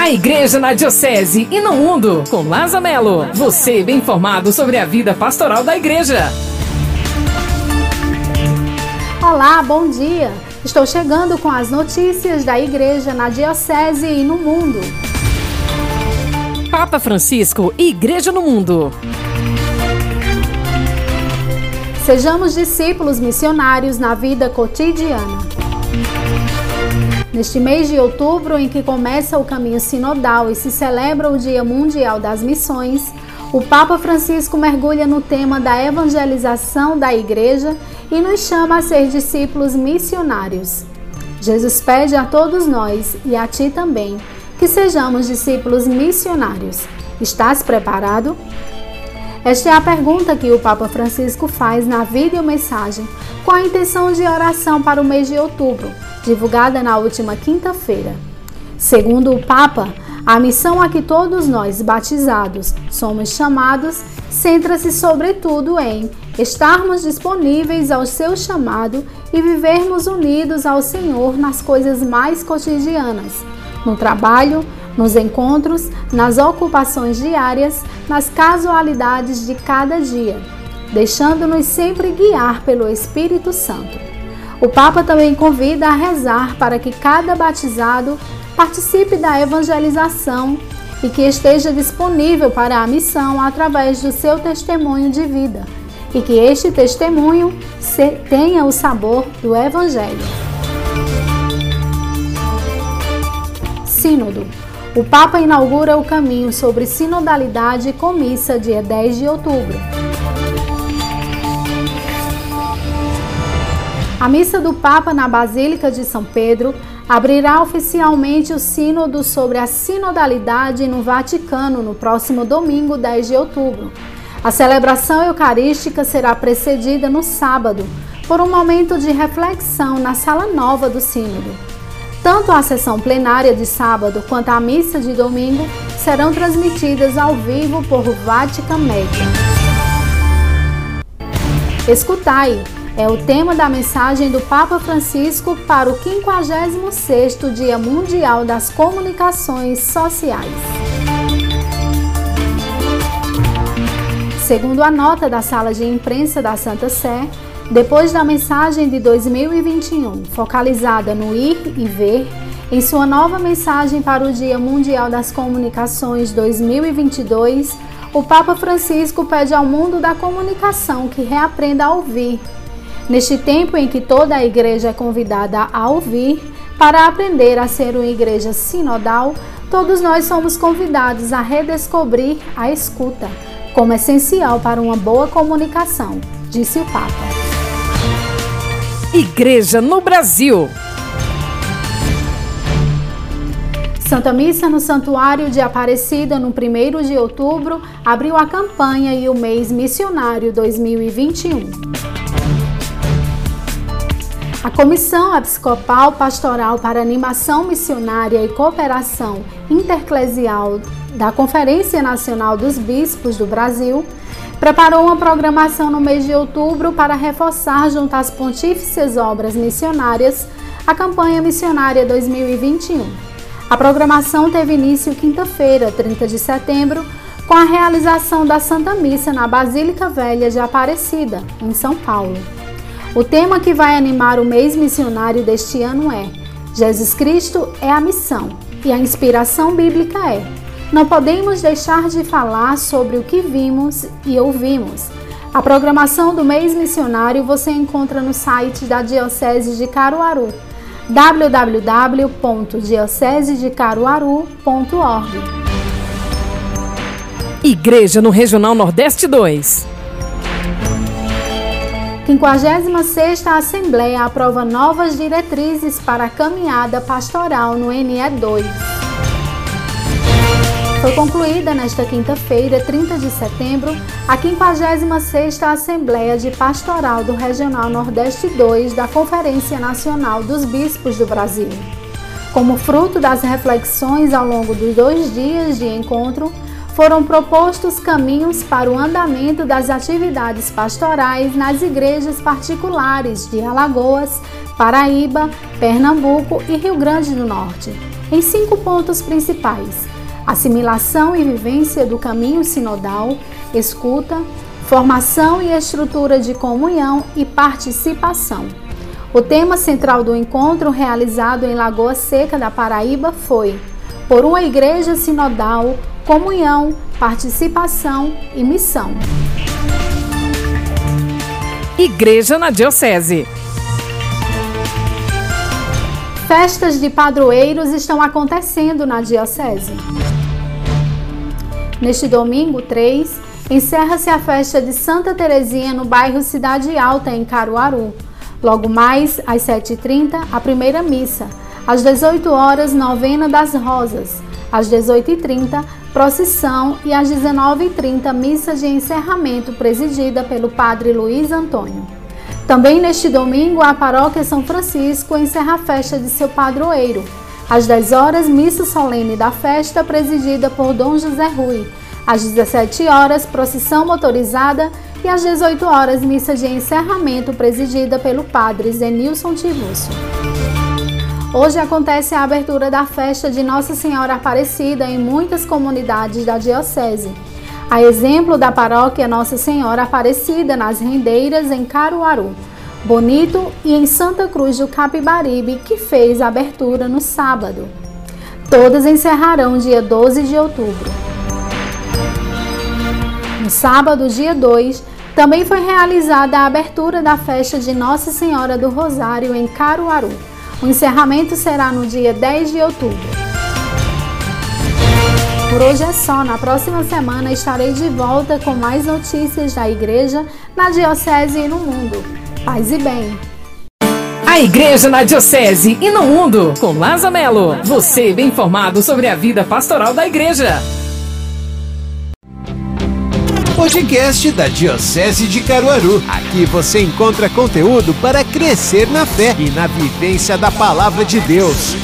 A Igreja na Diocese e no Mundo, com Laza Melo. Você bem informado sobre a vida pastoral da Igreja. Olá, bom dia. Estou chegando com as notícias da Igreja na Diocese e no Mundo. Papa Francisco e Igreja no Mundo. Sejamos discípulos missionários na vida cotidiana. Neste mês de outubro, em que começa o caminho sinodal e se celebra o Dia Mundial das Missões, o Papa Francisco mergulha no tema da evangelização da Igreja e nos chama a ser discípulos missionários. Jesus pede a todos nós e a ti também que sejamos discípulos missionários. Estás preparado? Esta é a pergunta que o Papa Francisco faz na videomensagem com a intenção de oração para o mês de outubro, divulgada na última quinta-feira. Segundo o Papa, a missão a que todos nós batizados somos chamados centra-se sobretudo em estarmos disponíveis ao seu chamado e vivermos unidos ao Senhor nas coisas mais cotidianas, no trabalho, nos encontros, nas ocupações diárias, nas casualidades de cada dia, deixando-nos sempre guiar pelo Espírito Santo. O Papa também convida a rezar para que cada batizado participe da evangelização e que esteja disponível para a missão através do seu testemunho de vida e que este testemunho tenha o sabor do Evangelho. Sínodo. O Papa inaugura o caminho sobre sinodalidade com missa dia 10 de outubro. A missa do Papa na Basílica de São Pedro abrirá oficialmente o Sínodo sobre a sinodalidade no Vaticano no próximo domingo, 10 de outubro. A celebração eucarística será precedida no sábado por um momento de reflexão na Sala Nova do Sínodo. Tanto a sessão plenária de sábado quanto a missa de domingo serão transmitidas ao vivo por Vatican Media. Escutai é o tema da mensagem do Papa Francisco para o 56º Dia Mundial das Comunicações Sociais. Segundo a nota da sala de imprensa da Santa Sé, depois da mensagem de 2021, focalizada no ir e ver, em sua nova mensagem para o Dia Mundial das Comunicações 2022, o Papa Francisco pede ao mundo da comunicação que reaprenda a ouvir. Neste tempo em que toda a igreja é convidada a ouvir, para aprender a ser uma igreja sinodal, todos nós somos convidados a redescobrir a escuta como essencial para uma boa comunicação, disse o Papa. Igreja no Brasil. Santa Missa no Santuário de Aparecida, no 1 de outubro, abriu a campanha e o mês missionário 2021. A Comissão Episcopal Pastoral para Animação Missionária e Cooperação Interclesial da Conferência Nacional dos Bispos do Brasil preparou uma programação no mês de outubro para reforçar, junto às pontífices obras missionárias, a campanha missionária 2021. A programação teve início quinta-feira, 30 de setembro, com a realização da Santa Missa na Basílica Velha de Aparecida, em São Paulo. O tema que vai animar o mês missionário deste ano é Jesus Cristo é a missão e a inspiração bíblica é não podemos deixar de falar sobre o que vimos e ouvimos. A programação do mês missionário você encontra no site da Diocese de Caruaru www.diocesedecaruaru.org. Igreja no Regional Nordeste 2. 56ª Assembleia aprova novas diretrizes para a caminhada pastoral no NE2. Foi concluída nesta quinta-feira, 30 de setembro, a 56ª Assembleia de Pastoral do Regional Nordeste 2 da Conferência Nacional dos Bispos do Brasil. Como fruto das reflexões ao longo dos dois dias de encontro, foram propostos caminhos para o andamento das atividades pastorais nas igrejas particulares de Alagoas, Paraíba, Pernambuco e Rio Grande do Norte em cinco pontos principais: assimilação e vivência do caminho sinodal, escuta, formação e estrutura de comunhão e participação. O tema central do encontro realizado em Lagoa Seca da Paraíba foi Por uma Igreja Sinodal, Comunhão, Participação e Missão. Igreja na Diocese. Festas de padroeiros estão acontecendo na Diocese. Neste domingo 3, encerra-se a festa de Santa Terezinha no bairro Cidade Alta, em Caruaru. Logo mais, às 7h30, a primeira missa. Às 18 horas, novena das rosas. Às 18h30, procissão e às 19h30, missa de encerramento presidida pelo Padre Luiz Antônio. Também neste domingo, a paróquia São Francisco encerra a festa de seu padroeiro. Às 10 horas, missa solene da festa presidida por Dom José Rui. Às 17 horas, procissão motorizada e às 18 horas, missa de encerramento presidida pelo padre Zenilson Tiburcio. Hoje acontece a abertura da festa de Nossa Senhora Aparecida em muitas comunidades da Diocese. A exemplo da paróquia Nossa Senhora Aparecida nas Rendeiras, em Caruaru, Bonito e em Santa Cruz do Capibaribe, que fez a abertura no sábado. Todas encerrarão dia 12 de outubro. No sábado, dia 2, também foi realizada a abertura da festa de Nossa Senhora do Rosário em Caruaru. O encerramento será no dia 10 de outubro. Por hoje é só. Na próxima semana estarei de volta com mais notícias da igreja na Diocese e no mundo. Paz e bem. A Igreja na Diocese e no Mundo, com Lázaro Melo. Você bem informado sobre a vida pastoral da igreja. Podcast da Diocese de Caruaru. Aqui você encontra conteúdo para crescer na fé e na vivência da palavra de Deus.